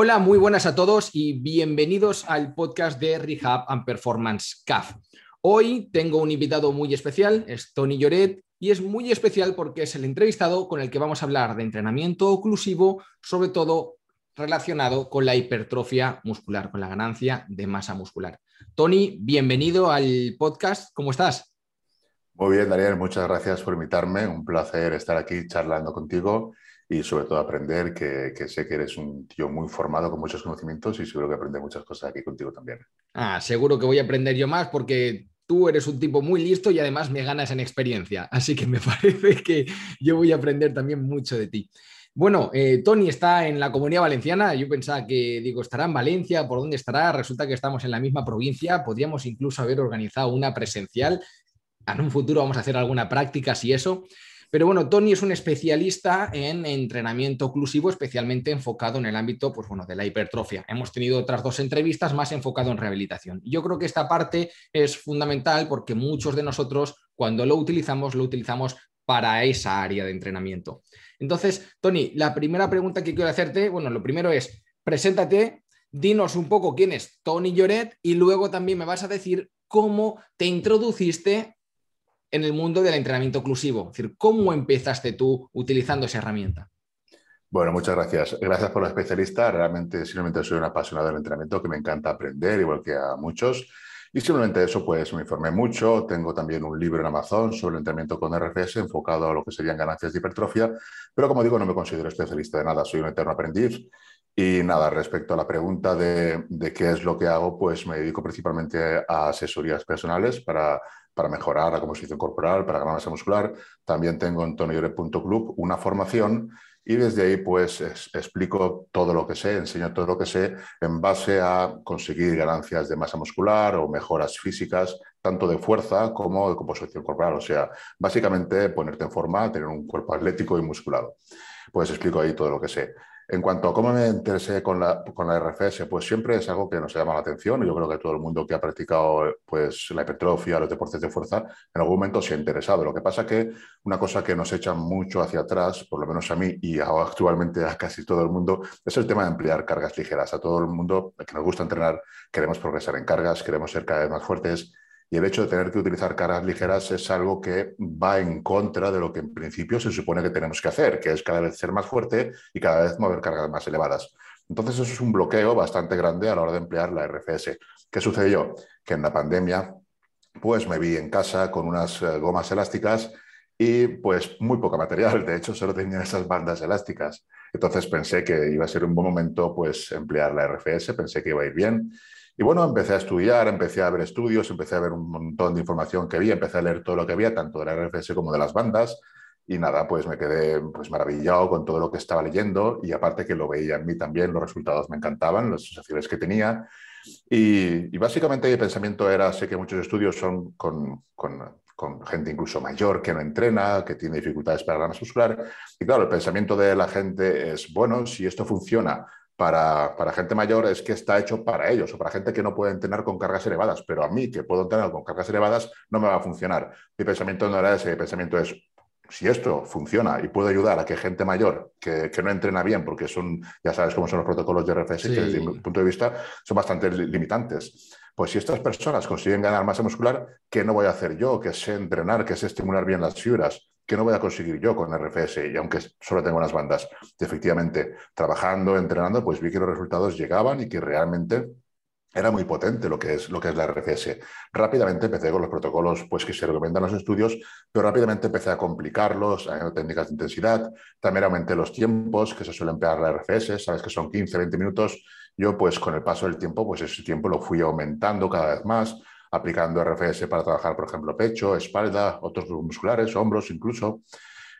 Hola, muy buenas a todos y bienvenidos al podcast de Rehab and Performance CAF. Hoy tengo un invitado muy especial, es Tony Lloret, y es muy especial porque es el entrevistado con el que vamos a hablar de entrenamiento oclusivo, sobre todo relacionado con la hipertrofia muscular, con la ganancia de masa muscular. Tony, bienvenido al podcast, ¿cómo estás? Muy bien, Daniel, muchas gracias por invitarme. Un placer estar aquí charlando contigo y sobre todo aprender, que, sé que eres un tío muy formado con muchos conocimientos y seguro que aprende muchas cosas aquí contigo también. Ah, seguro que voy a aprender yo más porque tú eres un tipo muy listo y además me ganas en experiencia, así que me parece que yo voy a aprender también mucho de ti. Bueno, eh, Tony está en la comunidad valenciana. Yo pensaba que, digo, estará en Valencia, ¿por dónde estará? Resulta que estamos en la misma provincia. Podríamos incluso haber organizado una presencial. En un futuro vamos a hacer alguna práctica, si eso. Pero bueno, Tony es un especialista en entrenamiento oclusivo, especialmente enfocado en el ámbito pues bueno, de la hipertrofia. Hemos tenido otras dos entrevistas más enfocado en rehabilitación. Yo creo que esta parte es fundamental porque muchos de nosotros cuando lo utilizamos, lo utilizamos para esa área de entrenamiento. Entonces, Tony, la primera pregunta que quiero hacerte, bueno, lo primero es, preséntate, dinos un poco quién es Tony Lloret y luego también me vas a decir cómo te introduciste en el mundo del entrenamiento oclusivo? Es decir, ¿cómo empezaste tú utilizando esa herramienta? Bueno, muchas gracias. Gracias por la especialista. Realmente, simplemente soy un apasionado del entrenamiento que me encanta aprender, igual que a muchos. Y simplemente eso, pues me informé mucho. Tengo también un libro en Amazon sobre el entrenamiento con RFS enfocado a lo que serían ganancias de hipertrofia. Pero como digo, no me considero especialista de nada, soy un eterno aprendiz. Y nada, respecto a la pregunta de, de, qué es lo que hago, pues me dedico principalmente a asesorías personales para para mejorar la composición corporal, para ganar masa muscular. También tengo en tonyore.club una formación y desde ahí pues explico todo lo que sé, enseño todo lo que sé en base a conseguir ganancias de masa muscular o mejoras físicas, tanto de fuerza como de composición corporal. O sea, básicamente ponerte en forma, tener un cuerpo atlético y musculado. Pues explico ahí todo lo que sé. En cuanto a cómo me interesé con la, con la RFS, pues siempre es algo que nos llama la atención. Yo creo que todo el mundo que ha practicado pues, la hipertrofia, los deportes de fuerza, en algún momento se ha interesado. Lo que pasa que una cosa que nos echa mucho hacia atrás, por lo menos a mí y actualmente a casi todo el mundo, es el tema de emplear cargas ligeras. A todo el mundo que nos gusta entrenar, queremos progresar en cargas, queremos ser cada vez más fuertes y el hecho de tener que utilizar cargas ligeras es algo que va en contra de lo que en principio se supone que tenemos que hacer, que es cada vez ser más fuerte y cada vez mover cargas más elevadas. Entonces eso es un bloqueo bastante grande a la hora de emplear la RFS. ¿Qué sucedió? Que en la pandemia pues me vi en casa con unas eh, gomas elásticas y pues muy poca material, de hecho solo tenía esas bandas elásticas. Entonces pensé que iba a ser un buen momento pues emplear la RFS, pensé que iba a ir bien y bueno, empecé a estudiar, empecé a ver estudios, empecé a ver un montón de información que había, empecé a leer todo lo que había, tanto de la RFS como de las bandas. Y nada, pues me quedé pues, maravillado con todo lo que estaba leyendo y aparte que lo veía en mí también, los resultados me encantaban, las sensaciones que tenía. Y, básicamente el pensamiento era, sé que muchos estudios son con, con, con, gente incluso mayor que no entrena, que tiene dificultades para la masa muscular. Y claro, el pensamiento de la gente es, bueno, si esto funciona para, para, gente mayor es que está hecho para ellos o para gente que no puede entrenar con cargas elevadas, pero a mí que puedo entrenar con cargas elevadas no me va a funcionar. Mi pensamiento no era ese, mi pensamiento es, si esto funciona y puede ayudar a que gente mayor que, que, no entrena bien, porque son, ya sabes cómo son los protocolos de RFS, que desde mi punto de vista son bastante limitantes. Pues si estas personas consiguen ganar masa muscular, ¿qué no voy a hacer yo? Que sé entrenar, que sé estimular bien las fibras, ¿Qué no voy a conseguir yo con RFS? Y aunque solo tengo unas bandas, efectivamente, trabajando, entrenando, pues vi que los resultados llegaban y que realmente era muy potente lo que es, lo que es la RFS. Rápidamente empecé con los protocolos pues, que se recomiendan en los estudios, pero rápidamente empecé a complicarlos, a técnicas de intensidad. También aumenté los tiempos que se suele emplear la RFS, sabes que son 15, 20 minutos. Yo, pues con el paso del tiempo, pues ese tiempo lo fui aumentando cada vez más aplicando RFS para trabajar, por ejemplo, pecho, espalda, otros grupos musculares, hombros incluso.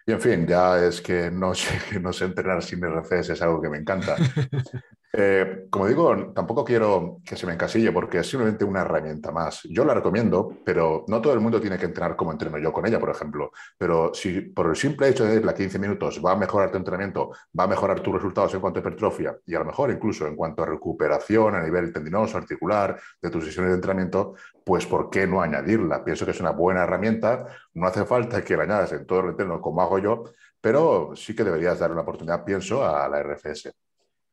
Y en fin, ya es que no sé, no sé entrenar sin RFS, es algo que me encanta. Eh, como digo, tampoco quiero que se me encasille porque es simplemente una herramienta más. Yo la recomiendo, pero no todo el mundo tiene que entrenar como entreno yo con ella, por ejemplo. Pero si por el simple hecho de irla 15 minutos va a mejorar tu entrenamiento, va a mejorar tus resultados en cuanto a hipertrofia y a lo mejor incluso en cuanto a recuperación a nivel tendinoso, articular, de tus sesiones de entrenamiento, pues ¿por qué no añadirla? Pienso que es una buena herramienta. No hace falta que la añadas en todo el entreno como hago yo, pero sí que deberías dar una oportunidad, pienso, a la RFS.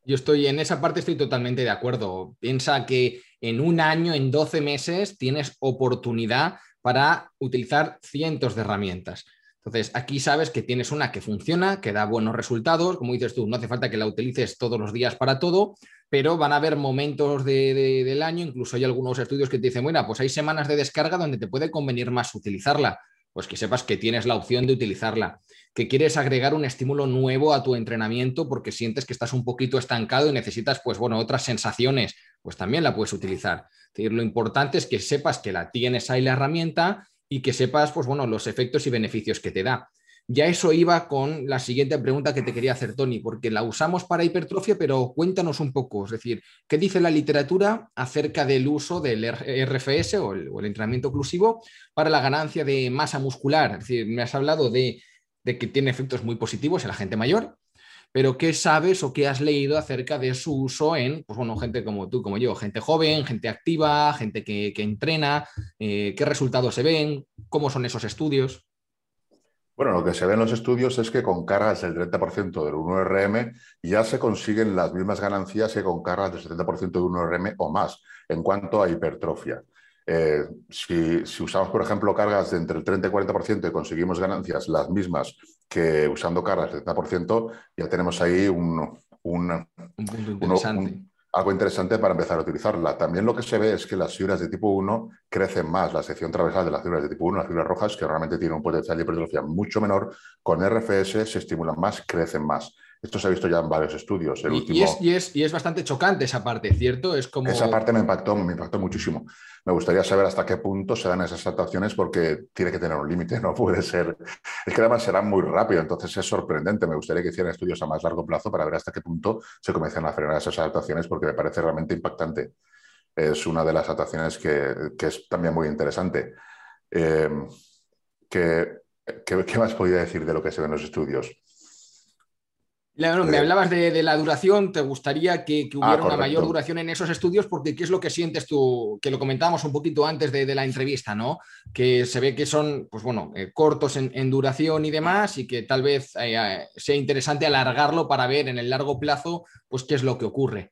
Yo estoy en esa parte, estoy totalmente de acuerdo. Piensa que en un año, en 12 meses, tienes oportunidad para utilizar cientos de herramientas. Entonces, aquí sabes que tienes una que funciona, que da buenos resultados, como dices tú, no hace falta que la utilices todos los días para todo, pero van a haber momentos del año, incluso hay algunos estudios que te dicen, bueno, pues hay semanas de descarga donde te puede convenir más utilizarla, pues que sepas que tienes la opción de utilizarla, que quieres agregar un estímulo nuevo a tu entrenamiento porque sientes que estás un poquito estancado y necesitas, pues bueno, otras sensaciones, pues también la puedes utilizar. lo importante es que sepas que la tienes ahí la herramienta y que sepas, pues bueno, los efectos y beneficios que te da. Ya eso iba con la siguiente pregunta que te quería hacer, Tony, porque la usamos para hipertrofia, pero cuéntanos un poco, es decir, ¿qué dice la literatura acerca del uso del RFS o el, entrenamiento oclusivo para la ganancia de masa muscular? Es decir, me has hablado de, de que tiene efectos muy positivos en la gente mayor, pero ¿qué sabes o qué has leído acerca de su uso en, pues bueno, gente como tú, como yo, gente joven, gente activa, gente que, entrena, eh, qué resultados se ven, cómo son esos estudios? Bueno, lo que se ve en los estudios es que con cargas del 30% del 1RM ya se consiguen las mismas ganancias que con cargas del 70% de 1RM o más en cuanto a hipertrofia. Eh, si, usamos, por ejemplo, cargas de entre el 30 y 40% y conseguimos ganancias las mismas que usando cargas del 30%, ya tenemos ahí un, algo interesante para empezar a utilizarla. También lo que se ve es que las fibras de tipo 1 crecen más. La sección transversal de las fibras de tipo 1, las fibras rojas, que realmente tienen un potencial de hipertrofia mucho menor, con RFS se estimulan más, crecen más. Esto se ha visto ya en varios estudios. y, es, y, es, bastante chocante esa parte, ¿cierto? Es como... Esa parte me impactó, me impactó muchísimo. Me gustaría saber hasta qué punto se dan esas adaptaciones porque tiene que tener un límite, no puede ser... Es que además será muy rápido, entonces es sorprendente. Me gustaría que hicieran estudios a más largo plazo para ver hasta qué punto se comienzan a frenar esas adaptaciones porque me parece realmente impactante. Es una de las adaptaciones que, es también muy interesante. Eh, ¿qué, qué, más podría decir de lo que se ve en los estudios? Me eh, hablabas de, la duración, ¿te gustaría que, hubiera una mayor duración en esos estudios? Porque ¿qué es lo que sientes tú? Que lo comentábamos un poquito antes de, la entrevista, ¿no? Que se ve que son, pues bueno, eh, cortos en, duración y demás y que tal vez eh, sea interesante alargarlo para ver en el largo plazo, pues qué es lo que ocurre.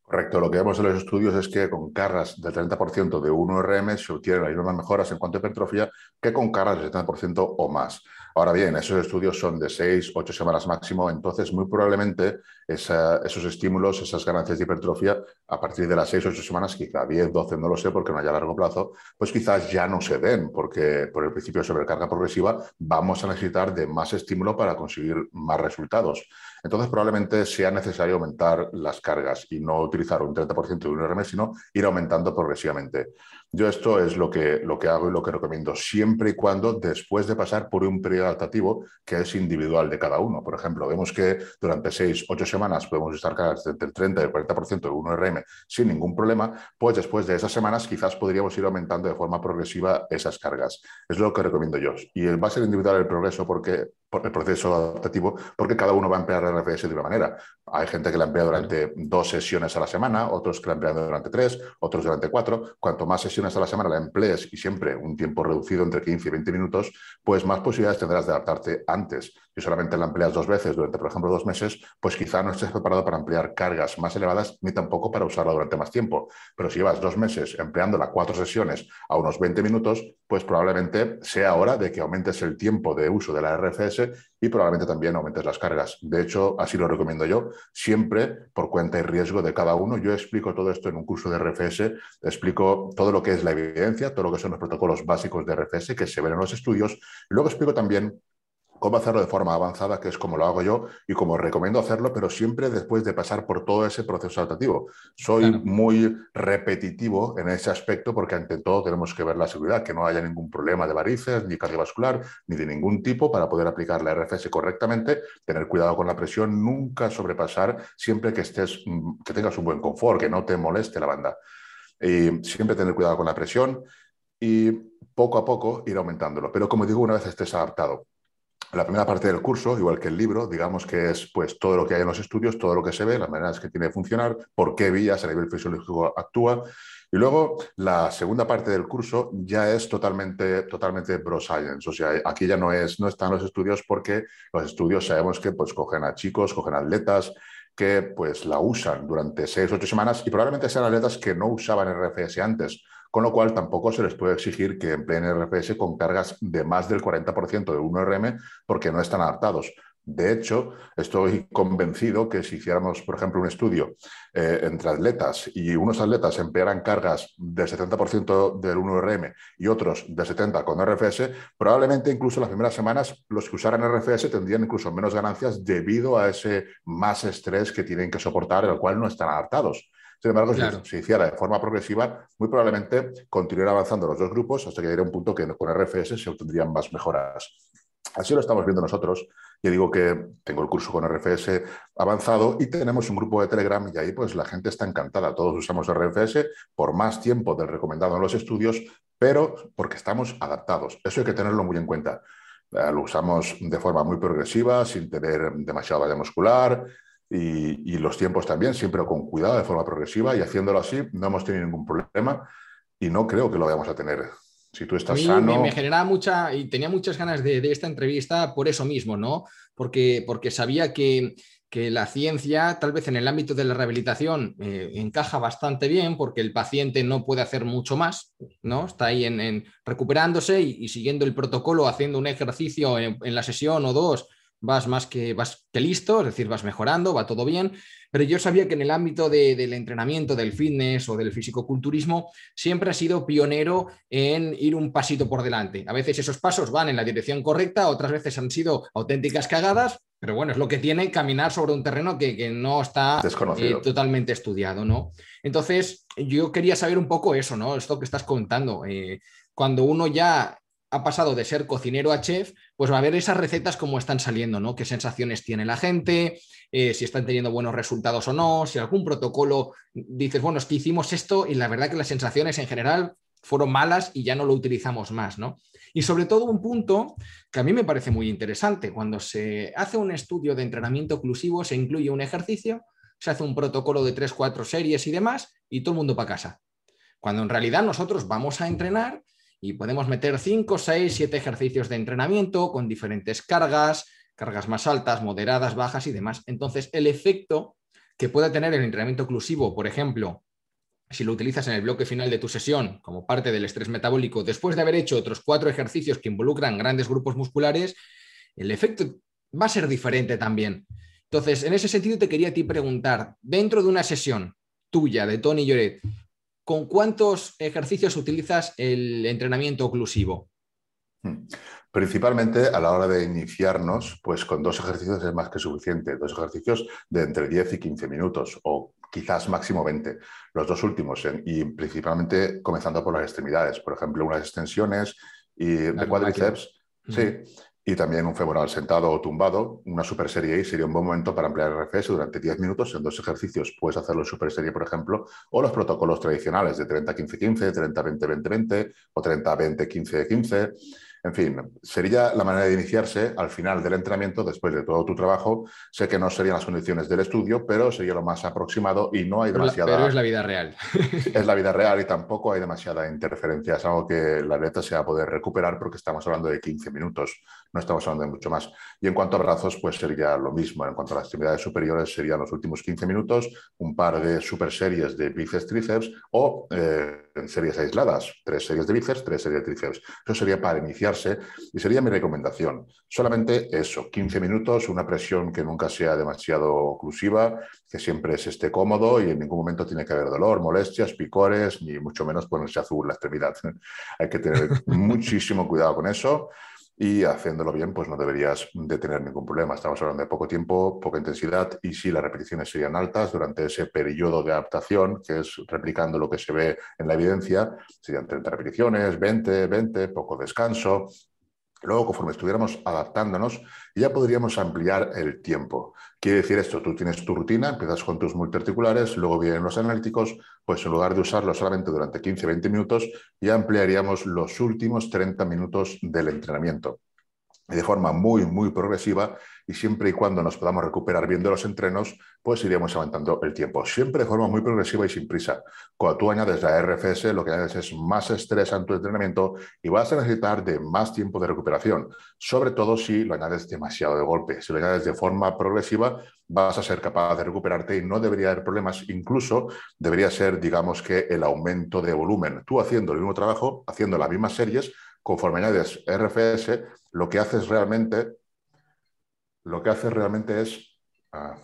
Correcto, lo que vemos en los estudios es que con cargas del 30% de 1RM se obtienen las mismas mejoras en cuanto a hipertrofia que con cargas del 70% o más. Ahora bien, esos estudios son de 6, 8 semanas máximo, entonces muy probablemente esos estímulos, esas ganancias de hipertrofia, a partir de las 6, 8 semanas, quizá 10, 12, no lo sé, porque no haya largo plazo, pues quizás ya no se den, porque por el principio de sobrecarga progresiva vamos a necesitar de más estímulo para conseguir más resultados. Entonces probablemente sea necesario aumentar las cargas y no utilizar un 30% de un RM, sino ir aumentando progresivamente. Yo esto es lo que, lo que hago y lo que recomiendo, siempre y cuando después de pasar por un periodo adaptativo que es individual de cada uno. Por ejemplo, vemos que durante 6, 8 semanas podemos estar entre el 30 y el 40% de 1RM sin ningún problema, pues después de esas semanas quizás podríamos ir aumentando de forma progresiva esas cargas. Es lo que recomiendo yo. Y va a ser individual el progreso porque el proceso adaptativo, porque cada uno va a emplear el RFS de una manera. Hay gente que la emplea durante dos sesiones a la semana, otros que la emplean durante tres, otros durante cuatro. Cuanto más sesiones a la semana la emplees y siempre un tiempo reducido entre 15 y 20 minutos, pues más posibilidades tendrás de adaptarte antes. Si solamente la empleas dos veces durante, por ejemplo, dos meses, pues quizá no estés preparado para emplear cargas más elevadas ni tampoco para usarla durante más tiempo. Pero si llevas dos meses empleándola cuatro sesiones a unos 20 minutos, pues probablemente sea hora de que aumentes el tiempo de uso de la RFS y probablemente también aumentes las cargas. De hecho, así lo recomiendo yo, siempre por cuenta y riesgo de cada uno. Yo explico todo esto en un curso de RFS, explico todo lo que es la evidencia, todo lo que son los protocolos básicos de RFS que se ven en los estudios. Y luego explico también cómo hacerlo de forma avanzada, que es como lo hago yo y como recomiendo hacerlo, pero siempre después de pasar por todo ese proceso adaptativo. Soy muy repetitivo en ese aspecto porque ante todo tenemos que ver la seguridad, que no haya ningún problema de varices, ni cardiovascular, ni de ningún tipo para poder aplicar la RFS correctamente, tener cuidado con la presión, nunca sobrepasar, siempre que, estés, mm, que tengas un buen confort, que no te moleste la banda. Y siempre tener cuidado con la presión y poco a poco ir aumentándolo. Pero como digo, una vez estés adaptado la primera parte del curso, igual que el libro, digamos que es pues todo lo que hay en los estudios, todo lo que se ve, las maneras que tiene de funcionar, por qué vías a nivel fisiológico actúa. Y luego la segunda parte del curso ya es totalmente, totalmente science. O sea, aquí ya no, es, no están los estudios porque los estudios sabemos que pues cogen a chicos, cogen atletas que pues la usan durante seis ocho semanas y probablemente sean atletas que no usaban RFS antes, con lo cual tampoco se les puede exigir que empleen RFS con cargas de más del 40% de 1RM porque no están adaptados. De hecho, estoy convencido que si hiciéramos, por ejemplo, un estudio eh, entre atletas y unos atletas emplearan cargas del 70% del 1RM y otros del 70% con RFS, probablemente incluso las primeras semanas los que usaran RFS tendrían incluso menos ganancias debido a ese más estrés que tienen que soportar, al cual no están adaptados. Sin embargo, si se hiciera de forma progresiva, muy probablemente continuaría avanzando los dos grupos hasta que llegaría un punto que con RFS se obtendrían más mejoras. Así lo estamos viendo nosotros. Yo digo que tengo el curso con RFS avanzado y tenemos un grupo de Telegram y ahí pues la gente está encantada. Todos usamos RFS por más tiempo del recomendado en los estudios, pero porque estamos adaptados. Eso hay que tenerlo muy en cuenta. Eh, lo usamos de forma muy progresiva, sin tener demasiada valla muscular y, y los tiempos también, siempre con cuidado, de forma progresiva y haciéndolo así no hemos tenido ningún problema y no creo que lo vayamos a tener si tú estás sano. Me, generaba mucha y tenía muchas ganas de, esta entrevista por eso mismo, ¿no? Porque, porque sabía que, la ciencia, tal vez en el ámbito de la rehabilitación, eh, encaja bastante bien porque el paciente no puede hacer mucho más, ¿no? Está ahí en, recuperándose y, siguiendo el protocolo, haciendo un ejercicio en, en la sesión o dos, vas más que, vas que listo, es decir, vas mejorando, va todo bien pero yo sabía que en el ámbito del entrenamiento, del fitness o del fisicoculturismo, siempre ha sido pionero en ir un pasito por delante. A veces esos pasos van en la dirección correcta, otras veces han sido auténticas cagadas, pero bueno, es lo que tiene caminar sobre un terreno que, no está eh, totalmente estudiado, ¿no? Entonces, yo quería saber un poco eso, ¿no? Esto que estás contando. Eh, cuando uno ya ha pasado de ser cocinero a chef, pues va a ver esas recetas cómo están saliendo, ¿no? Qué sensaciones tiene la gente, eh, si están teniendo buenos resultados o no, si algún protocolo dices, bueno, es que hicimos esto y la verdad que las sensaciones en general fueron malas y ya no lo utilizamos más, ¿no? Y sobre todo un punto que a mí me parece muy interesante, cuando se hace un estudio de entrenamiento oclusivo, se incluye un ejercicio, se hace un protocolo de 3, 4 series y demás, y todo el mundo para casa. Cuando en realidad nosotros vamos a entrenar y podemos meter 5, 6, 7 ejercicios de entrenamiento con diferentes cargas, cargas más altas, moderadas, bajas y demás. Entonces, el efecto que pueda tener el entrenamiento oclusivo, por ejemplo, si lo utilizas en el bloque final de tu sesión como parte del estrés metabólico, después de haber hecho otros cuatro ejercicios que involucran grandes grupos musculares, el efecto va a ser diferente también. Entonces, en ese sentido, te quería a ti preguntar, dentro de una sesión tuya de Tony Lloret, ¿con cuántos ejercicios utilizas el entrenamiento oclusivo? Hmm. Principalmente a la hora de iniciarnos, pues con dos ejercicios es más que suficiente. Dos ejercicios de entre 10 y 15 minutos o quizás máximo 20. Los dos últimos y principalmente comenzando por las extremidades. Por ejemplo, unas extensiones y de cuádriceps. Sí, y también un femoral sentado o tumbado. Una super serie I sería un buen momento para emplear RFS durante 10 minutos en dos ejercicios. Puedes hacerlo en super serie, por ejemplo, o los protocolos tradicionales de 30-15-15, 30-20-20-20 o 30-20-15-15. En fin, sería la manera de iniciarse al final del entrenamiento, después de todo tu trabajo. Sé que no serían las condiciones del estudio, pero sería lo más aproximado y no hay demasiada... Pero es la vida real. es la vida real y tampoco hay demasiada interferencia. Es algo que la atleta se va a poder recuperar porque estamos hablando de 15 minutos, no estamos hablando de mucho más. Y en cuanto a brazos, pues sería lo mismo. En cuanto a las actividades superiores, serían los últimos 15 minutos, un par de super series de bíceps, tríceps o eh, series aisladas, tres series de bíceps, tres series de tríceps. Eso sería para iniciar y sería mi recomendación. Solamente eso, 15 minutos, una presión que nunca sea demasiado oclusiva, que siempre se esté cómodo y en ningún momento tiene que haber dolor, molestias, picores, ni mucho menos ponerse azul la extremidad. Hay que tener muchísimo cuidado con eso y haciéndolo bien, pues no deberías de tener ningún problema. Estamos hablando de poco tiempo, poca intensidad y si las repeticiones serían altas durante ese periodo de adaptación, que es replicando lo que se ve en la evidencia, serían 30 repeticiones, 20, 20, poco descanso, Luego, conforme estuviéramos adaptándonos, ya podríamos ampliar el tiempo. Quiere decir esto, tú tienes tu rutina, empiezas con tus multiarticulares, luego vienen los analíticos, pues en lugar de usarlo solamente durante 15-20 minutos, ya ampliaríamos los últimos 30 minutos del entrenamiento. De forma muy, muy progresiva y siempre y cuando nos podamos recuperar bien de los entrenos, pues iremos aumentando el tiempo. Siempre de forma muy progresiva y sin prisa. Cuando tú añades la RFS, lo que añades es más estrés en tu entrenamiento y vas a necesitar de más tiempo de recuperación, sobre todo si lo añades demasiado de golpe. Si lo añades de forma progresiva, vas a ser capaz de recuperarte y no debería haber problemas. Incluso debería ser, digamos que, el aumento de volumen. Tú haciendo el mismo trabajo, haciendo las mismas series, conforme añades RFS, lo que haces realmente, lo que hace realmente es, ah,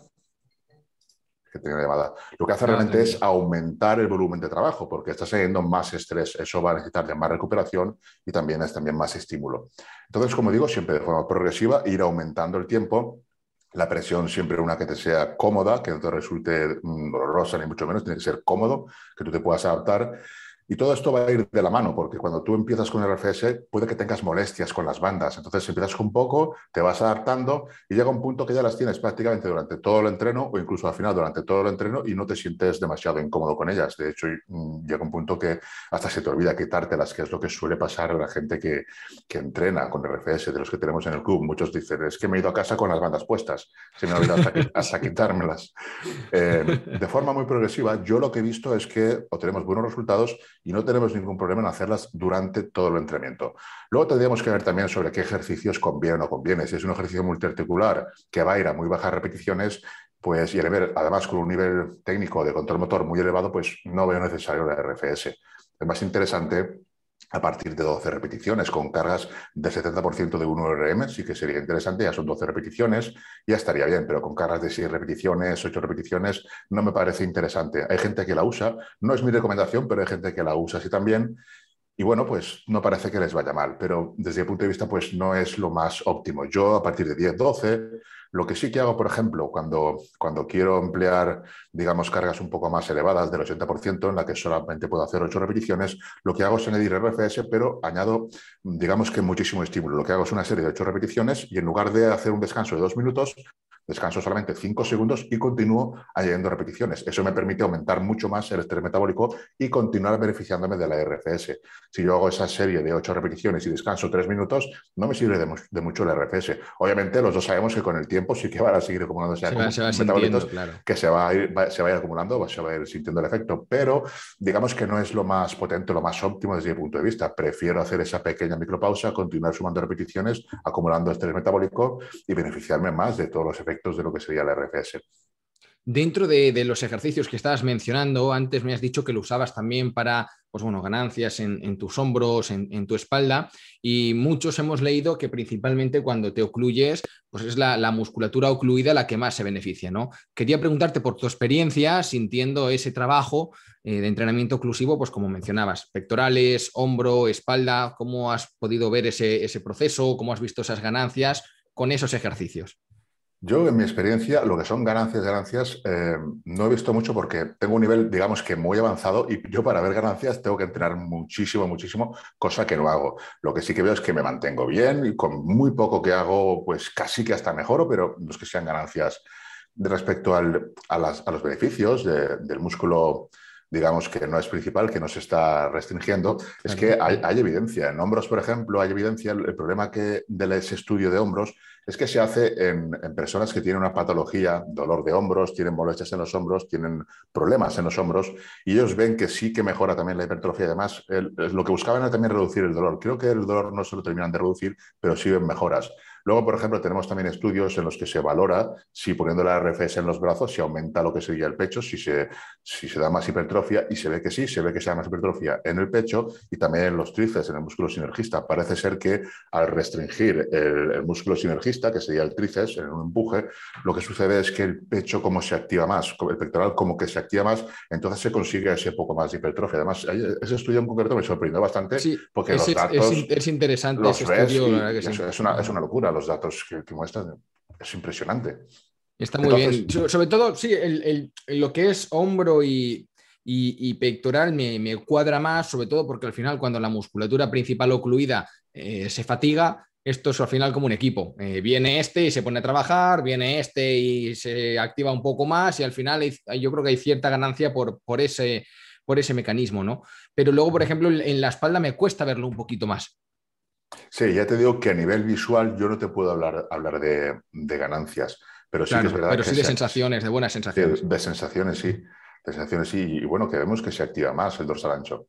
que llamada, lo que hace realmente es aumentar el volumen de trabajo, porque estás teniendo más estrés, eso va a necesitar de más recuperación y también es también más estímulo. Entonces, como digo, siempre de forma progresiva, ir aumentando el tiempo, la presión siempre una que te sea cómoda, que no te resulte mm, dolorosa ni mucho menos, tiene que ser cómodo, que tú te puedas adaptar y todo esto va a ir de la mano, porque cuando tú empiezas con el RFS, puede que tengas molestias con las bandas. Entonces empiezas con poco, te vas adaptando y llega un punto que ya las tienes prácticamente durante todo el entreno o incluso al final durante todo el entreno y no te sientes demasiado incómodo con ellas. De hecho, mm, llega un punto que hasta se te olvida quitártelas, que es lo que suele pasar a la gente que, que entrena con RFS, de los que tenemos en el club. Muchos dicen, es que me he ido a casa con las bandas puestas, se me ha olvidado hasta, quitármelas. Eh, de forma muy progresiva, yo lo que he visto es que obtenemos buenos resultados y no tenemos ningún problema en hacerlas durante todo el entrenamiento. Luego tendríamos que ver también sobre qué ejercicios conviene o no conviene. Si es un ejercicio multiarticular que va a ir a muy bajas repeticiones, pues y además con un nivel técnico de control motor muy elevado, pues no veo necesario la RFS. Es más interesante a partir de 12 repeticiones con cargas del 70% de 1RM, sí que sería interesante, ya son 12 repeticiones, ya estaría bien, pero con cargas de 6 repeticiones, 8 repeticiones, no me parece interesante. Hay gente que la usa, no es mi recomendación, pero hay gente que la usa así también. Y bueno, pues no parece que les vaya mal, pero desde mi punto de vista, pues no es lo más óptimo. Yo a partir de 10, 12 lo que sí que hago, por ejemplo, cuando, cuando quiero emplear, digamos, cargas un poco más elevadas del 80%, en la que solamente puedo hacer 8 repeticiones, lo que hago es añadir RFS, pero añado, digamos que muchísimo estímulo. Lo que hago es una serie de 8 repeticiones y en lugar de hacer un descanso de 2 minutos, descanso solamente 5 segundos y continúo añadiendo repeticiones. Eso me permite aumentar mucho más el estrés metabólico y continuar beneficiándome de la RFS. Si yo hago esa serie de 8 repeticiones y descanso 3 minutos, no me sirve de, mucho la RFS. Obviamente, los dos sabemos que con el tiempo sí que van a seguir acumulando se que se va, a ir, se va a ir acumulando, se va a ir sintiendo el efecto, pero digamos que no es lo más potente, lo más óptimo desde mi punto de vista. Prefiero hacer esa pequeña micropausa, continuar sumando repeticiones, acumulando estrés metabólico y beneficiarme más de todos los efectos de lo que sería la RFS. Dentro de, los ejercicios que estabas mencionando, antes me has dicho que lo usabas también para pues bueno, ganancias en, tus hombros, en, tu espalda, y muchos hemos leído que principalmente cuando te ocluyes, pues es la, musculatura ocluida la que más se beneficia. ¿no? Quería preguntarte por tu experiencia sintiendo ese trabajo eh, de entrenamiento oclusivo, pues como mencionabas, pectorales, hombro, espalda, ¿cómo has podido ver ese, ese proceso? ¿Cómo has visto esas ganancias con esos ejercicios? Yo, en mi experiencia, lo que son ganancias, ganancias, eh, no he visto mucho porque tengo un nivel, digamos que muy avanzado y yo para ver ganancias tengo que entrenar muchísimo, muchísimo, cosa que no hago. Lo que sí que veo es que me mantengo bien y con muy poco que hago, pues casi que hasta mejoro, pero no es que sean ganancias respecto a, los beneficios del músculo digamos que no es principal, que no se está restringiendo, es que hay, evidencia. En hombros, por ejemplo, hay evidencia. El, problema que de ese estudio de hombros es que se hace en, personas que tienen una patología, dolor de hombros, tienen molestias en los hombros, tienen problemas en los hombros, y ellos ven que sí que mejora también la hipertrofia. Además, lo que buscaban era también reducir el dolor. Creo que el dolor no se lo terminan de reducir, pero sí ven mejoras. Luego, por ejemplo, tenemos también estudios en los que se valora si poniendo la RFS en los brazos se aumenta lo que sería el pecho, si se, si se da más hipertrofia, y se ve que sí, se ve que se da más hipertrofia en el pecho y también en los tríceps, en el músculo sinergista. Parece ser que al restringir el, músculo sinergista, que sería el tríceps, en un empuje, lo que sucede es que el pecho como se activa más, el pectoral como que se activa más, entonces se consigue ese poco más de hipertrofia. Además, ese estudio en concreto me sorprendió bastante porque los datos... Es, interesante ese estudio. es, una, es una locura los datos que, que muestran. Es impresionante. Está muy bien. Sobre todo, sí, lo que es hombro y, pectoral me, cuadra más, sobre todo porque al final cuando la musculatura principal ocluida eh, se fatiga, esto es al final como un equipo. Eh, viene este y se pone a trabajar, viene este y se activa un poco más y al final yo creo que hay cierta ganancia por, por, ese, por ese mecanismo, ¿no? Pero luego, por ejemplo, en la espalda me cuesta verlo un poquito más. Sí, ya te digo que a nivel visual yo no te puedo hablar, hablar de, ganancias, pero sí que es verdad. Pero sí de sensaciones, de buenas sensaciones. De, sensaciones, sí. De sensaciones, sí. Y bueno, que vemos que se activa más el dorsal ancho.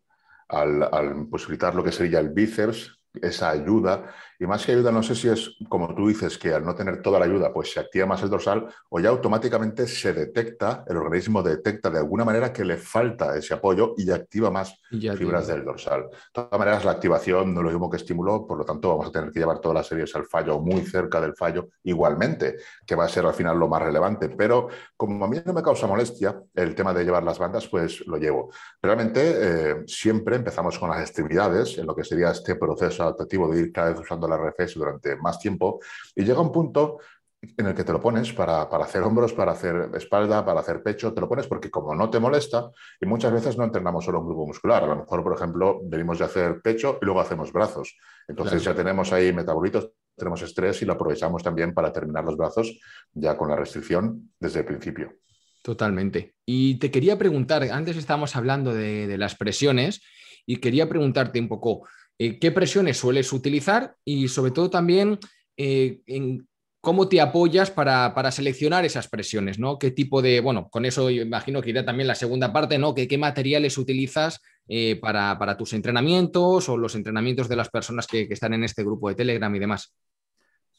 Al, al posibilitar lo que sería el bíceps, esa ayuda. Y más que ayuda, no sé si es como tú dices, que al no tener toda la ayuda, pues se activa más el dorsal o ya automáticamente se detecta, el organismo detecta de alguna manera que le falta ese apoyo y activa más fibras del dorsal. De todas maneras, la activación no es lo mismo que estímulo, por lo tanto vamos a tener que llevar todas las series al fallo, muy cerca del fallo, igualmente, que va a ser al final lo más relevante. Pero como a mí no me causa molestia el tema de llevar las bandas, pues lo llevo. Realmente eh, siempre empezamos con las extremidades, en lo que sería este proceso adaptativo de ir cada vez usando la RFS durante más tiempo y llega un punto en el que te lo pones para, hacer hombros, para hacer espalda, para hacer pecho, te lo pones porque como no te molesta, y muchas veces no entrenamos solo un grupo muscular, a lo mejor, por ejemplo, venimos de hacer pecho y luego hacemos brazos. Entonces ya tenemos ahí metabolitos, tenemos estrés y lo aprovechamos también para terminar los brazos ya con la restricción desde el principio. Totalmente. Y te quería preguntar, antes estábamos hablando de, de las presiones y quería preguntarte un poco, eh, qué presiones sueles utilizar y sobre todo también eh, en cómo te apoyas para, seleccionar esas presiones, ¿no? ¿Qué tipo de, bueno, con eso imagino que irá también la segunda parte, ¿no? ¿Qué, qué materiales utilizas eh, para, tus entrenamientos o los entrenamientos de las personas que, están en este grupo de Telegram y demás?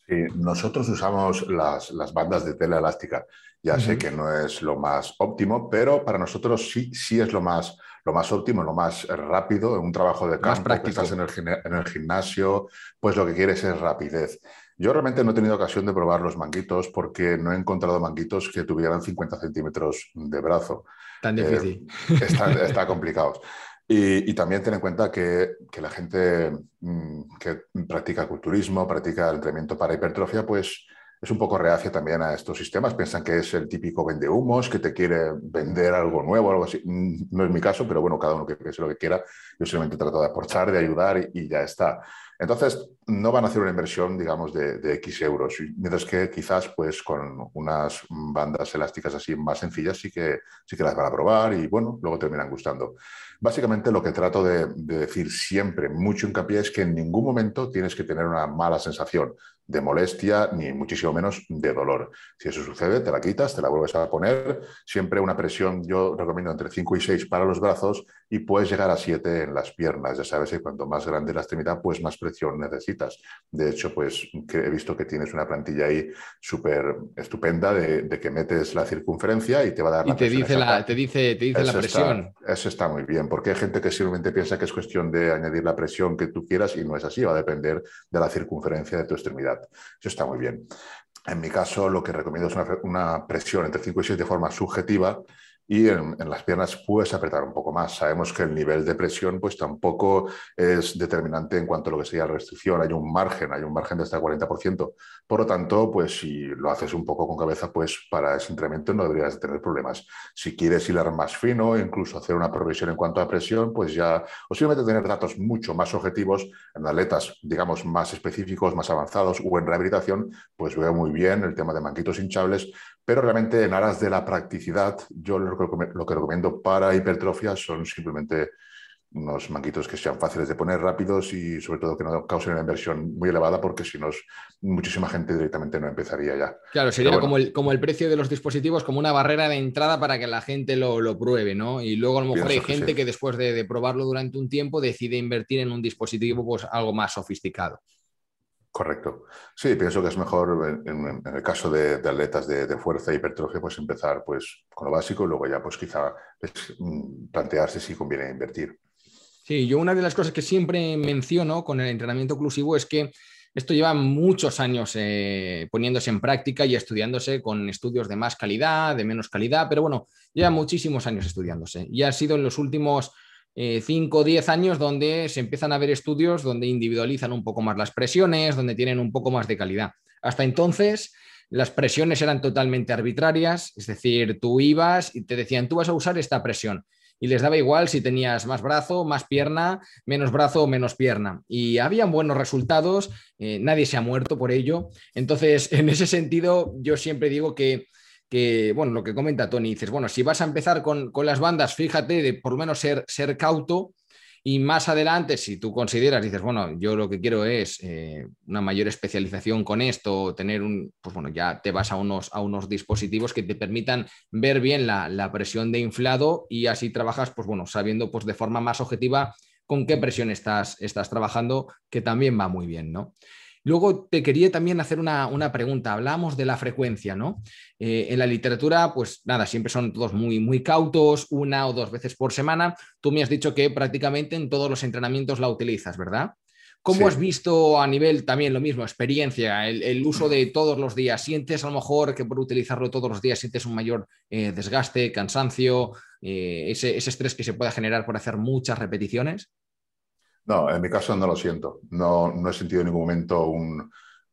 Sí, nosotros usamos las, bandas de tela elástica. Ya sé que no es lo más óptimo, pero para nosotros sí, sí es lo más lo más óptimo, lo más rápido, en un trabajo de campo, que estás en el, gimnasio, pues lo que quieres es rapidez. Yo realmente no he tenido ocasión de probar los manguitos porque no he encontrado manguitos que tuvieran 50 centímetros de brazo. Tan difícil. Eh, está, complicado. Y, también ten en cuenta que, la gente mm, que practica culturismo, practica el entrenamiento para hipertrofia, pues es un poco reacia también a estos sistemas. Piensan que es el típico vende humos, que te quiere vender algo nuevo, algo así. Mm, no es mi caso, pero bueno, cada uno que piense lo que quiera. Yo simplemente trato de aportar, de ayudar y, ya está. Entonces, no van a hacer una inversión, digamos, de, de, X euros, mientras que quizás, pues, con unas bandas elásticas así más sencillas sí que, sí que las van a probar y, bueno, luego terminan gustando. Básicamente, lo que trato de, de decir siempre, mucho hincapié, es que en ningún momento tienes que tener una mala sensación de molestia ni muchísimo menos de dolor. Si eso sucede, te la quitas, te la vuelves a poner. Siempre una presión, yo recomiendo entre 5 y 6 para los brazos y puedes llegar a 7 en las piernas. Ya sabes que cuanto más grande la extremidad, pues más presión necesitas. De hecho, pues he visto que tienes una plantilla ahí súper estupenda de, que metes la circunferencia y te va a dar la y te dice la, te dice, te dice la presión. eso está muy bien, porque hay gente que simplemente piensa que es cuestión de añadir la presión que tú quieras y no es así, va a depender de la circunferencia de tu extremidad. Eso está muy bien. En mi caso, lo que recomiendo es una, una presión entre 5 y 6 de forma subjetiva y en, las piernas puedes apretar un poco más. Sabemos que el nivel de presión pues tampoco es determinante en cuanto a lo que sería restricción. Hay un margen, hay un margen de hasta el 40%. Por lo tanto, pues si lo haces un poco con cabeza, pues para ese incremento no deberías tener problemas. Si quieres hilar más fino, incluso hacer una progresión en cuanto a presión, pues ya, o simplemente tener datos mucho más objetivos en atletas, digamos, más específicos, más avanzados o en rehabilitación, pues veo muy bien el tema de manquitos hinchables, pero realmente en aras de la practicidad, yo lo que, recomiendo para hipertrofia son simplemente unos manguitos que sean fáciles de poner, rápidos y sobre todo que no causen una inversión muy elevada porque si no, muchísima gente directamente no empezaría ya. Claro, sería como, el, como el precio de los dispositivos, como una barrera de entrada para que la gente lo, pruebe, ¿no? Y luego a lo mejor hay gente que después de, de, probarlo durante un tiempo decide invertir en un dispositivo pues algo más sofisticado. Correcto. Sí, pienso que es mejor en, el caso de, atletas de, fuerza e hipertrofia, pues empezar pues, con lo básico y luego ya pues quizá mm, plantearse si conviene invertir. Sí, yo una de las cosas que siempre menciono con el entrenamiento oclusivo es que esto lleva muchos años eh, poniéndose en práctica y estudiándose con estudios de más calidad, de menos calidad, pero bueno, lleva muchísimos años estudiándose y ha sido en los últimos 5 o 10 años donde se empiezan a ver estudios donde individualizan un poco más las presiones, donde tienen un poco más de calidad. Hasta entonces, las presiones eran totalmente arbitrarias, es decir, tú ibas y te decían, tú vas a usar esta presión. Y les daba igual si tenías más brazo, más pierna, menos brazo o menos pierna. Y habían buenos resultados, eh, nadie se ha muerto por ello. Entonces, en ese sentido, yo siempre digo que que, bueno, lo que comenta Tony, dices, bueno, si vas a empezar con, las bandas, fíjate de por lo menos ser, ser cauto Y más adelante, si tú consideras, dices, bueno, yo lo que quiero es eh, una mayor especialización con esto, tener un, pues bueno, ya te vas a unos, a unos dispositivos que te permitan ver bien la, la presión de inflado y así trabajas, pues bueno, sabiendo pues de forma más objetiva con qué presión estás, estás trabajando, que también va muy bien, ¿no? Luego te quería también hacer una, pregunta. Hablamos de la frecuencia, ¿no? Eh, en la literatura, pues nada, siempre son todos muy, muy cautos, una o dos veces por semana. Tú me has dicho que prácticamente en todos los entrenamientos la utilizas, ¿verdad? ¿Cómo has visto a nivel también lo mismo, experiencia, el, uso de todos los días? ¿Sientes a lo mejor que por utilizarlo todos los días sientes un mayor eh, desgaste, cansancio, eh, ese, ese, estrés que se pueda generar por hacer muchas repeticiones? No, en mi caso no lo siento. No, no he sentido en ningún momento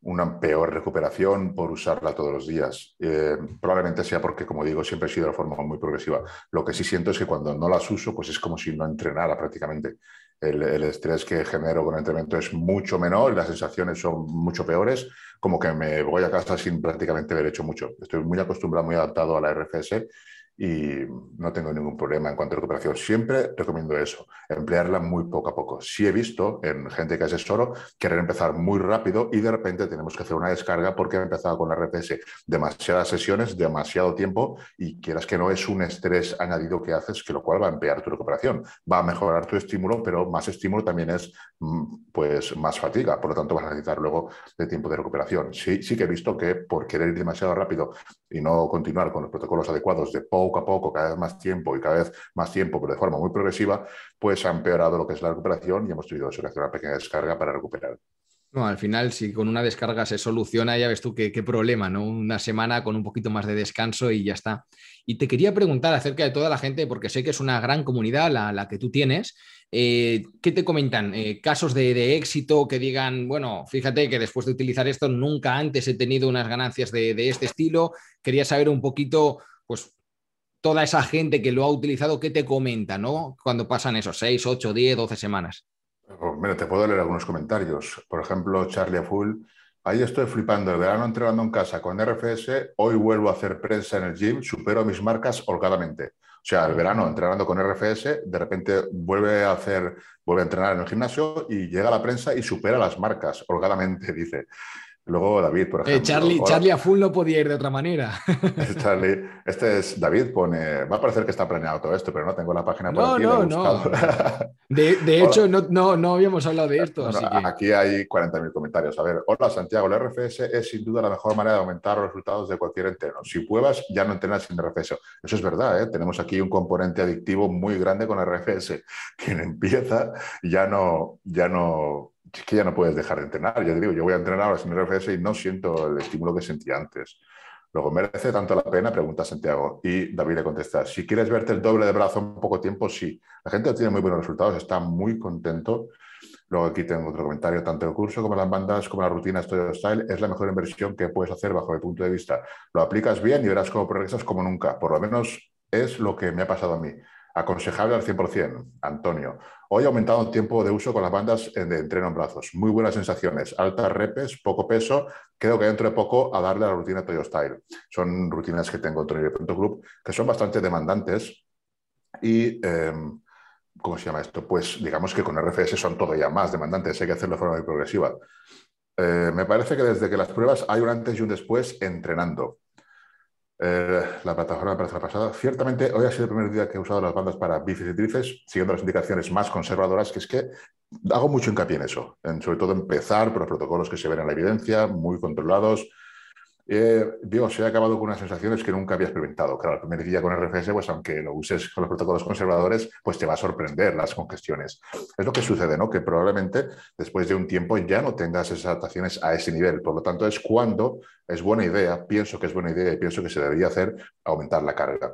una peor recuperación por usarla todos los días. Eh, probablemente sea porque, como digo, siempre he sido de forma muy progresiva. Lo que sí siento es que cuando no las uso, pues es como si no entrenara prácticamente. El, el estrés que genero con el entrenamiento es mucho menor las sensaciones son mucho peores, como que me voy a casa sin prácticamente haber hecho mucho. Estoy muy acostumbrado, muy adaptado a la RFS y no tengo ningún problema en cuanto a recuperación. Siempre recomiendo eso, emplearla muy poco a poco. Sí he visto en gente que asesoro querer empezar muy rápido y de repente tenemos que hacer una descarga porque ha empezado con la RPS demasiadas sesiones, demasiado tiempo y quieras que no es un estrés añadido que haces, que lo cual va a empeorar tu recuperación. Va a mejorar tu estímulo, pero más estímulo también es mm, pues más fatiga, por lo tanto vas a necesitar luego de tiempo de recuperación. Sí, sí que he visto que por querer ir demasiado rápido y no continuar con los protocolos adecuados de poco a poco, cada vez más tiempo y cada vez más tiempo, pero de forma muy progresiva, pues ha empeorado lo que es la recuperación y hemos tenido que hacer una pequeña descarga para recuperar. Al final, si con una descarga se soluciona, ya ves tú qué, problema, ¿no? Una semana con un poquito más de descanso y ya está. Y te quería preguntar acerca de toda la gente, porque sé que es una gran comunidad la, que tú tienes. Eh, ¿Qué te comentan? Eh, ¿Casos de, éxito que digan, bueno, fíjate que después de utilizar esto nunca antes he tenido unas ganancias de este estilo? Quería saber un poquito, pues, toda esa gente que lo ha utilizado, ¿qué te comenta, no? Cuando pasan esos 6, 8, 10, 12 semanas. Mira, te puedo leer algunos comentarios. Por ejemplo, Charlie Full. Ahí estoy flipando. El verano entrenando en casa con RFS. Hoy vuelvo a hacer prensa en el gym. Supero mis marcas holgadamente. O sea, el verano entrenando con RFS, de repente vuelve a hacer, vuelve a entrenar en el gimnasio y llega la prensa y supera las marcas holgadamente, dice. Luego David, por eh, ejemplo. Charlie, Charlie, a full no podía ir de otra manera. Charlie, este es David, pone, va a parecer que está planeado todo esto, pero no tengo la página por aquí. No, no. De, de hecho, no, no, no, habíamos hablado de esto. así que... Aquí hay 40.000 comentarios. A ver, hola Santiago, el RFS es sin duda la mejor manera de aumentar los resultados de cualquier entreno. Si pruebas, ya no entrenas sin RFS. Eso es verdad, ¿eh? tenemos aquí un componente adictivo muy grande con RFS. Quien empieza ya no, ya no es que ya no puedes dejar de entrenar. Ya te digo, yo voy a entrenar ahora sin RFS y no siento el estímulo que sentía antes. Luego, ¿merece tanto la pena? Pregunta Santiago. Y David le contesta, si quieres verte el doble de brazo en poco tiempo, sí. La gente tiene muy buenos resultados, está muy contento. Luego aquí tengo otro comentario, tanto el curso como las bandas, como la rutina Studio Style, es la mejor inversión que puedes hacer bajo mi punto de vista. Lo aplicas bien y verás cómo progresas como nunca. Por lo menos es lo que me ha pasado a mí. Aconsejable al 100%, Antonio. Hoy aumentado el tiempo de uso con las bandas de entreno en brazos. Muy buenas sensaciones, altas repes, poco peso. Creo que dentro de poco a darle la rutina Toyo Style. Son rutinas que tengo en Punto Group que son bastante demandantes y, em, ¿cómo se llama esto? Pues digamos que con RFS son todavía más demandantes, hay que hacerlo de forma muy progresiva. Eh, me parece que desde que las pruebas hay un antes y un después entrenando. Eh, la plataforma para la pasada. Ciertamente, hoy ha sido el primer día que he usado las bandas para bíceps y tríceps, siguiendo las indicaciones más conservadoras, que es que hago mucho hincapié en eso, sobre todo empezar por los protocolos que se ven en la evidencia, muy controlados, eh, digo, se ha acabado con unas sensaciones que nunca había experimentado. Claro, el primer día con RFS, pues aunque lo uses con los protocolos conservadores, pues te va a sorprender las congestiones. Es lo que sucede, ¿no? Que probablemente después de un tiempo ya no tengas esas adaptaciones a ese nivel. Por lo tanto, es cuando es buena idea, pienso que es buena idea y pienso que se debería hacer aumentar la carga.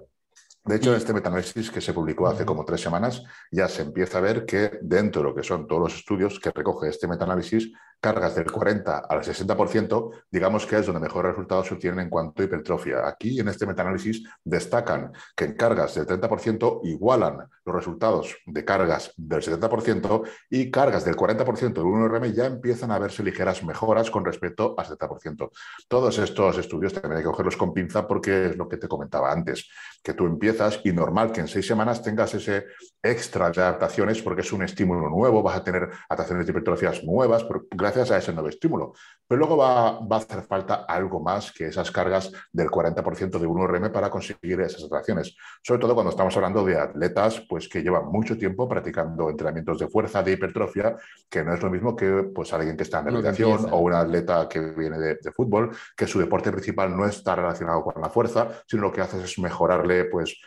De hecho, en este metaanálisis que se publicó hace como tres semanas, ya se empieza a ver que dentro de lo que son todos los estudios que recoge este metaanálisis, cargas del 40 al 60%, digamos que es donde mejores resultados se obtienen en cuanto a hipertrofia. Aquí en este metaanálisis destacan que en cargas del 30% igualan los resultados de cargas del 70% y cargas del 40% del 1RM ya empiezan a verse ligeras mejoras con respecto al 70%. Todos estos estudios también hay que cogerlos con pinza porque es lo que te comentaba antes, que tú empiezas y normal que en seis semanas tengas ese extra de adaptaciones porque es un estímulo nuevo, vas a tener adaptaciones de hipertrofias nuevas gracias a ese nuevo estímulo. Pero luego va, va a hacer falta algo más que esas cargas del 40% de 1RM para conseguir esas atracciones. Sobre todo cuando estamos hablando de atletas pues, que llevan mucho tiempo practicando entrenamientos de fuerza, de hipertrofia, que no es lo mismo que pues, alguien que está en rehabilitación o un atleta que viene de, de, fútbol, que su deporte principal no está relacionado con la fuerza, sino lo que hace es mejorarle pues,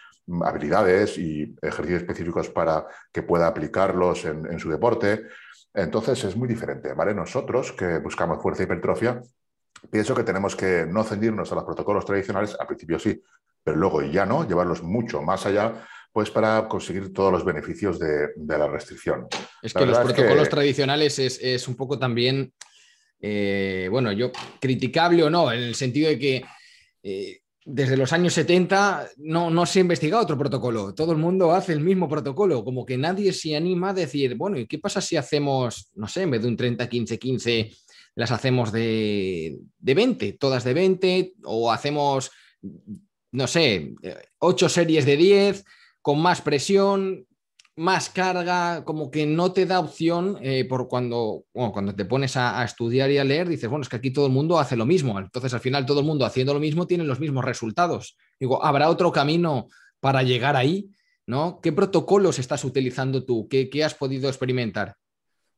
habilidades y ejercicios específicos para que pueda aplicarlos en, en su deporte. Entonces es muy diferente, ¿vale? Nosotros que buscamos fuerza y hipertrofia, pienso que tenemos que no ceñirnos a los protocolos tradicionales, al principio sí, pero luego ya no, llevarlos mucho más allá, pues para conseguir todos los beneficios de, de la restricción. Es que los protocolos que... tradicionales es, es, un poco también, eh, bueno, yo criticable o no, en el sentido de que eh, desde los años 70 no, no se ha investigado otro protocolo. Todo el mundo hace el mismo protocolo, como que nadie se anima a decir, bueno, ¿y qué pasa si hacemos, no sé, en vez de un 30, 15, 15, las hacemos de, de 20, todas de 20, o hacemos, no sé, 8 series de 10, con más presión, más carga, como que no te da opción eh, por cuando, cuando te pones a, a, estudiar y a leer, dices, bueno, es que aquí todo el mundo hace lo mismo. Entonces, al final, todo el mundo haciendo lo mismo tiene los mismos resultados. Digo, ¿habrá otro camino para llegar ahí? ¿No? ¿Qué protocolos estás utilizando tú? ¿Qué, qué has podido experimentar?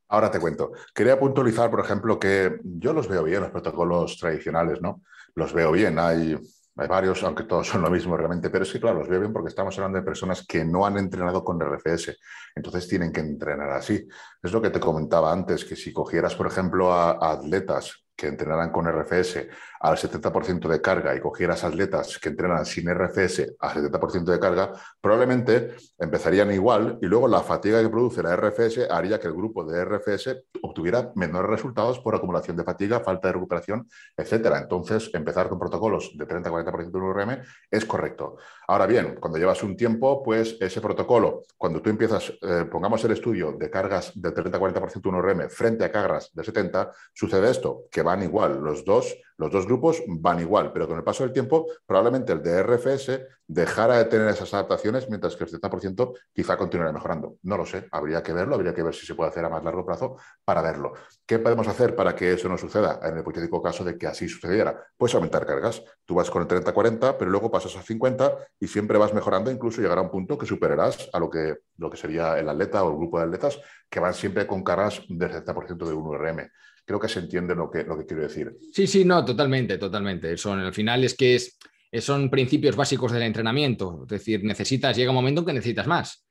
Ahora te cuento. Quería puntualizar, por ejemplo, que yo los veo bien, los protocolos tradicionales, ¿no? Los veo bien. Hay hay varios, aunque todos son lo mismo realmente, pero sí, claro, los veo bien porque estamos hablando de personas que no han entrenado con RFS, entonces tienen que entrenar así. Es lo que te comentaba antes, que si cogieras, por ejemplo, a, a atletas que entrenaran con RFS al 70% de carga y cogieras atletas que entrenan sin RFS al 70% de carga, probablemente empezarían igual y luego la fatiga que produce la RFS haría que el grupo de RFS obtuviera menores resultados por acumulación de fatiga, falta de recuperación, etcétera. Entonces, empezar con protocolos de 30-40% de URM es correcto. Ahora bien, cuando llevas un tiempo, pues ese protocolo, cuando tú empiezas, eh, pongamos el estudio de cargas de 30-40% de URM frente a cargas de 70, sucede esto, que van igual los dos los dos grupos van igual, pero con el paso del tiempo probablemente el de RFS dejara de tener esas adaptaciones, mientras que el 70% quizá continuará mejorando. No lo sé, habría que verlo, habría que ver si se puede hacer a más largo plazo para verlo. ¿Qué podemos hacer para que eso no suceda en el hipotético caso de que así sucediera? Pues aumentar cargas. Tú vas con el 30-40, pero luego pasas a 50 y siempre vas mejorando, incluso llegará a un punto que superarás a lo que, lo que sería el atleta o el grupo de atletas que van siempre con cargas del 70% de 1RM creo que se entiende lo que, lo que quiero decir. Sí, sí, no, totalmente, totalmente. Son, al final es que es, son principios básicos del entrenamiento. Es decir, necesitas, llega un momento en que necesitas más.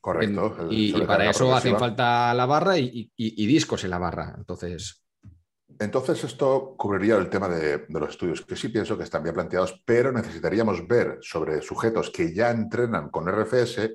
Correcto. Y, y para eso hacen falta la barra y, y, y, discos en la barra. Entonces. Entonces, esto cubriría el tema de, de, los estudios, que sí pienso que están bien planteados, pero necesitaríamos ver sobre sujetos que ya entrenan con RFS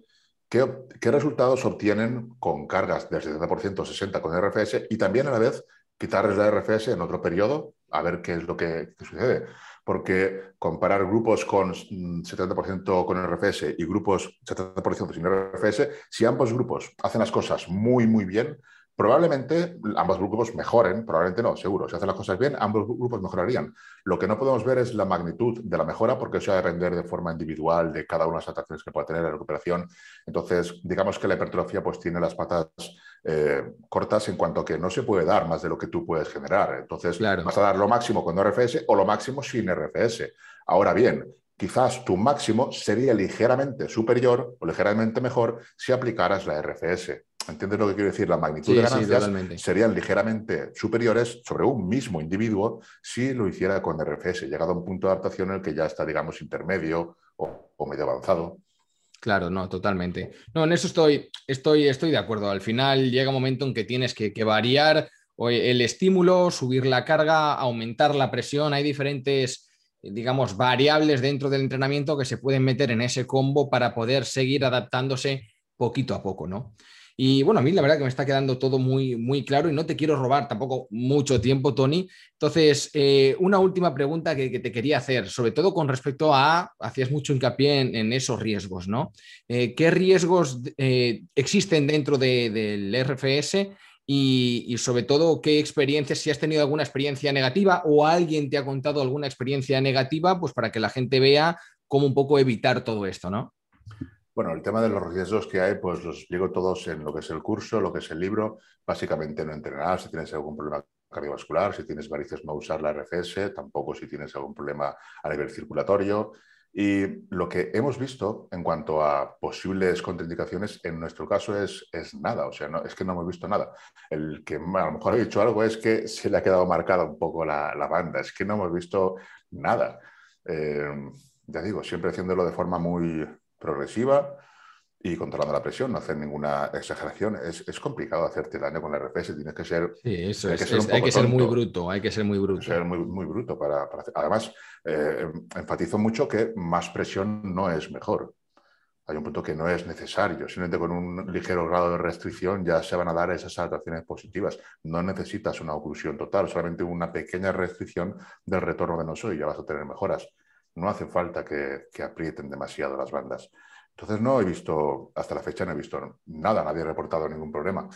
qué, qué resultados obtienen con cargas del 70% o 60% con RFS y también a la vez quitarles la RFS en otro periodo a ver qué es lo que, sucede. Porque comparar grupos con 70% con RFS y grupos 70% sin RFS, si ambos grupos hacen las cosas muy, muy bien, probablemente ambos grupos mejoren, probablemente no, seguro. Si hacen las cosas bien, ambos grupos mejorarían. Lo que no podemos ver es la magnitud de la mejora, porque eso va a depender de forma individual de cada una de las adaptaciones que pueda tener la recuperación. Entonces, digamos que la hipertrofia pues tiene las patas eh, cortas en cuanto a que no se puede dar más de lo que tú puedes generar. Entonces, claro. vas a dar lo máximo con RFS o lo máximo sin RFS. Ahora bien, quizás tu máximo sería ligeramente superior o ligeramente mejor si aplicaras la RFS. ¿Entiendes lo que quiero decir? La magnitud sí, de ganancias sí, serían ligeramente superiores sobre un mismo individuo si lo hiciera con RFS, llegado a un punto de adaptación en el que ya está, digamos, intermedio o, o medio avanzado. Claro, no, totalmente. No, en eso estoy, estoy, estoy de acuerdo. Al final llega un momento en que tienes que, que variar el estímulo, subir la carga, aumentar la presión. Hay diferentes, digamos, variables dentro del entrenamiento que se pueden meter en ese combo para poder seguir adaptándose poquito a poco, ¿no? Y bueno, a mí la verdad que me está quedando todo muy, muy claro y no te quiero robar tampoco mucho tiempo, Tony. Entonces, eh, una última pregunta que, te quería hacer, sobre todo con respecto a, hacías mucho hincapié en, esos riesgos, ¿no? Eh, ¿Qué riesgos eh, existen dentro del RFS? Y, y, sobre todo, ¿qué experiencias, si has tenido alguna experiencia negativa o alguien te ha contado alguna experiencia negativa, pues para que la gente vea cómo un poco evitar todo esto, ¿no? Bueno, el tema de los riesgos que hay, pues los explico todos en lo que es el curso, lo que es el libro. Básicamente no entrenar si tienes algún problema cardiovascular, si tienes varices no usar la RFS, tampoco si tienes algún problema a nivel circulatorio. Y lo que hemos visto en cuanto a posibles contraindicaciones, en nuestro caso es, es nada, o sea, no, es que no hemos visto nada. El que a lo mejor ha dicho algo es que se le ha quedado marcada un poco la, la banda, es que no hemos visto nada. Eh, ya digo, siempre haciéndolo de forma muy, progresiva y controlando la presión, no hacer ninguna exageración. Es, es complicado hacerte daño con la RFS, tienes que ser... Sí, eso hay que ser, hay que ser muy bruto, hay que ser muy bruto. Ser muy, muy bruto para, para hacer. Además, eh, enfatizo mucho que más presión no es mejor. Hay un punto que no es necesario. Simplemente con un ligero grado de restricción ya se van a dar esas adaptaciones positivas. No necesitas una oclusión total, solamente una pequeña restricción del retorno venoso y ya vas a tener mejoras no hace falta que, aprieten demasiado las bandas. Entonces no he visto, hasta la fecha no he visto nada, nadie ha reportado ningún problema.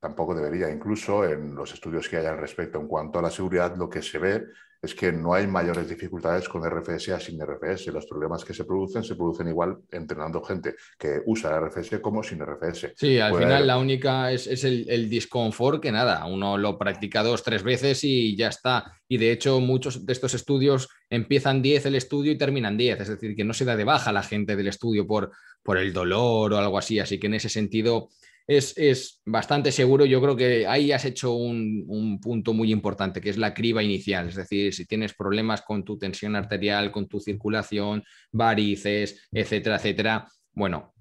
Tampoco debería, incluso en los estudios que hay al respecto en cuanto a la seguridad, lo que se ve es que no hay mayores dificultades con RFS a sin RFS. Los problemas que se producen se producen igual entrenando gente que usa RFS como sin RFS. Sí, al final la única es, el, el, disconfort que nada, uno lo practica dos, tres veces y ya está. Y de hecho muchos de estos estudios empiezan 10 el estudio y terminan 10, es decir, que no se da de baja la gente del estudio por, por el dolor o algo así. Así que en ese sentido es, bastante seguro. Yo creo que ahí has hecho un, punto muy importante, que es la criba inicial. Es decir, si tienes problemas con tu tensión arterial, con tu circulación, varices, etcétera, etcétera, bueno,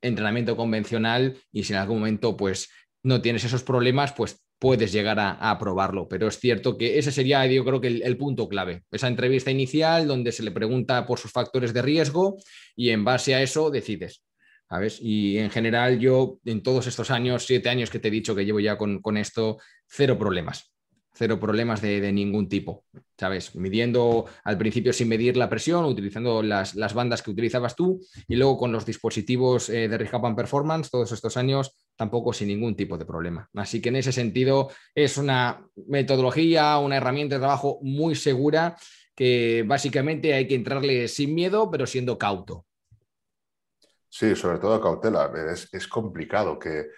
entrenamiento convencional y si en algún momento pues no tienes esos problemas, pues puedes llegar a, probarlo. Pero es cierto que ese sería, yo creo que el, punto clave. Esa entrevista inicial donde se le pregunta por sus factores de riesgo y en base a eso decides. Y en general yo en todos estos años, siete años que te he dicho que llevo ya con, esto, cero problemas, cero problemas de, ningún tipo, ¿sabes? Midiendo al principio sin medir la presión, utilizando las, bandas que utilizabas tú y luego con los dispositivos eh, de Rehapan Performance, todos estos años, tampoco sin ningún tipo de problema. Así que en ese sentido es una metodología, una herramienta de trabajo muy segura que básicamente hay que entrarle sin miedo, pero siendo cauto. Sí, sobre todo cautela. Es, complicado que,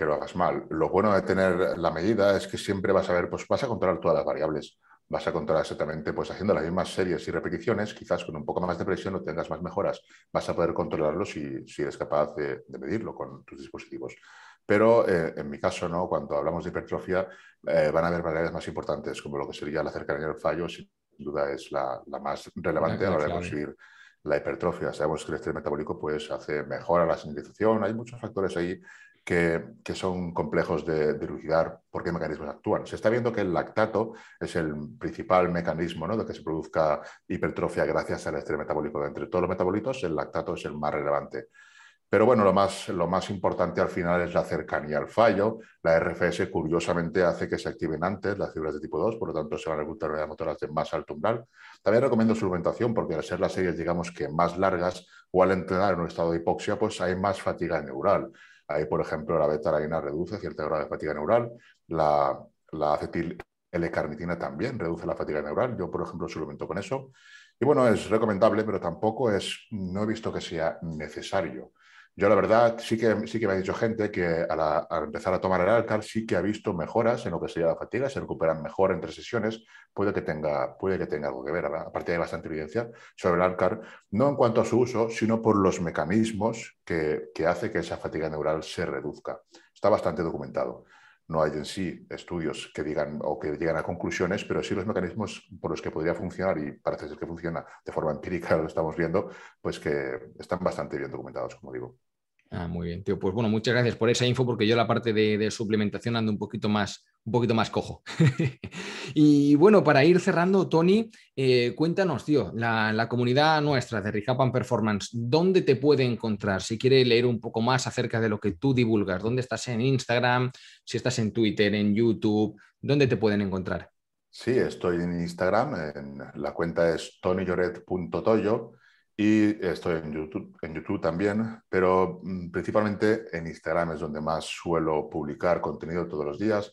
lo hagas mal. Lo bueno de tener la medida es que siempre vas a ver, pues vas a controlar todas las variables. Vas a controlar exactamente, pues haciendo las mismas series y repeticiones, quizás con un poco más de presión o tengas más mejoras. Vas a poder controlarlo si, si eres capaz de, medirlo con tus dispositivos. Pero eh, en mi caso, ¿no? cuando hablamos de hipertrofia, eh, van a haber variables más importantes, como lo que sería la cercanía del fallo, sin duda es la, más relevante a la hora de conseguir la hipertrofia. Sabemos que el estrés metabólico pues, hace mejora la señalización. Hay muchos factores ahí que, son complejos de, elucidar por qué mecanismos actúan. Se está viendo que el lactato es el principal mecanismo ¿no? de que se produzca hipertrofia gracias al estrés metabólico. De entre todos los metabolitos, el lactato es el más relevante. Pero bueno, lo más, lo más importante al final es la cercanía al fallo. La RFS curiosamente hace que se activen antes las fibras de tipo 2, por lo tanto se van a reclutar motoras de más alto umbral. También recomiendo suplementación porque al ser las series, digamos que más largas o al entrenar en un estado de hipoxia, pues hay más fatiga neural. Ahí, por ejemplo, la beta-arginina reduce cierta grado de fatiga neural. La, la acetil L-carnitina también reduce la fatiga neural. Yo, por ejemplo, suplemento con eso. Y bueno, es recomendable, pero tampoco es, no he visto que sea necesario. Yo la verdad sí que, sí que me ha dicho gente que al, empezar a tomar el Alcar sí que ha visto mejoras en lo que sería la fatiga, se recuperan mejor entre sesiones, puede que tenga, puede que tenga algo que ver, aparte hay bastante evidencia sobre el Alcar, no en cuanto a su uso, sino por los mecanismos que, que hace que esa fatiga neural se reduzca. Está bastante documentado. No hay en sí estudios que digan o que lleguen a conclusiones, pero sí los mecanismos por los que podría funcionar y parece ser que funciona de forma empírica, lo estamos viendo, pues que están bastante bien documentados, como digo. Ah, muy bien, tío. Pues bueno, muchas gracias por esa info, porque yo la parte de, suplementación ando un poquito más, un poquito más cojo. y bueno, para ir cerrando, Tony, eh, cuéntanos, tío, la, comunidad nuestra de Rijapan Performance, ¿dónde te puede encontrar? Si quiere leer un poco más acerca de lo que tú divulgas, ¿dónde estás en Instagram? Si estás en Twitter, en YouTube, ¿dónde te pueden encontrar? Sí, estoy en Instagram, en, la cuenta es tonyjoret.toyo y estoy en YouTube, también, pero mm, principalmente en Instagram es donde más suelo publicar contenido todos los días.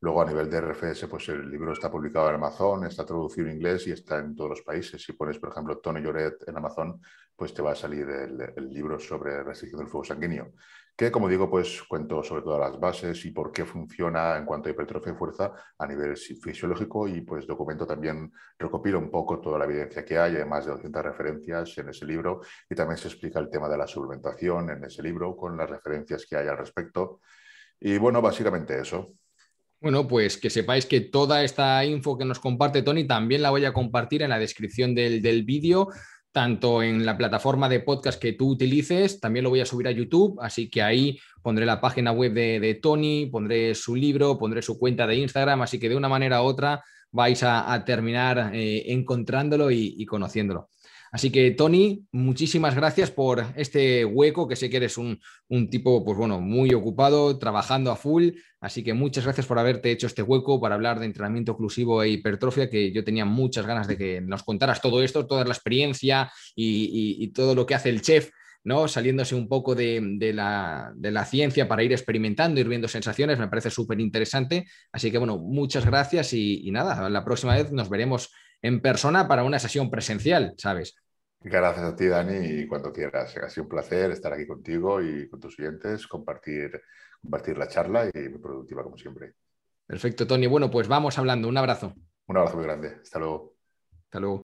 Luego a nivel de RFS, pues el libro está publicado en Amazon, está traducido en inglés y está en todos los países. Si pones, por ejemplo, Tony Lloret en Amazon, pues te va a salir el, el libro sobre restricción del fuego sanguíneo que como digo, pues cuento sobre todas las bases y por qué funciona en cuanto a hipertrofia y fuerza a nivel fisiológico y pues documento también, recopilo un poco toda la evidencia que hay, hay más de 200 referencias en ese libro y también se explica el tema de la suplementación en ese libro con las referencias que hay al respecto. Y bueno, básicamente eso. Bueno, pues que sepáis que toda esta info que nos comparte Tony también la voy a compartir en la descripción del, del vídeo tanto en la plataforma de podcast que tú utilices, también lo voy a subir a YouTube, así que ahí pondré la página web de, Tony, pondré su libro, pondré su cuenta de Instagram, así que de una manera u otra vais a, terminar eh, encontrándolo y conociéndolo. Así que, Tony, muchísimas gracias por este hueco, que sé que eres un, tipo, pues bueno, muy ocupado, trabajando a full. Así que muchas gracias por haberte hecho este hueco para hablar de entrenamiento exclusivo e hipertrofia, que yo tenía muchas ganas de que nos contaras todo esto, toda la experiencia y, todo lo que hace el chef. ¿no? saliéndose un poco de, la, ciencia para ir experimentando, ir viendo sensaciones, me parece súper interesante. Así que bueno, muchas gracias y, nada, la próxima vez nos veremos en persona para una sesión presencial, ¿sabes? Gracias a ti, Dani, y cuando quieras. Ha sido un placer estar aquí contigo y con tus oyentes, compartir, compartir la charla y muy productiva como siempre. Perfecto, Tony. Bueno, pues vamos hablando. Un abrazo. Un abrazo muy grande. Hasta luego. Hasta luego.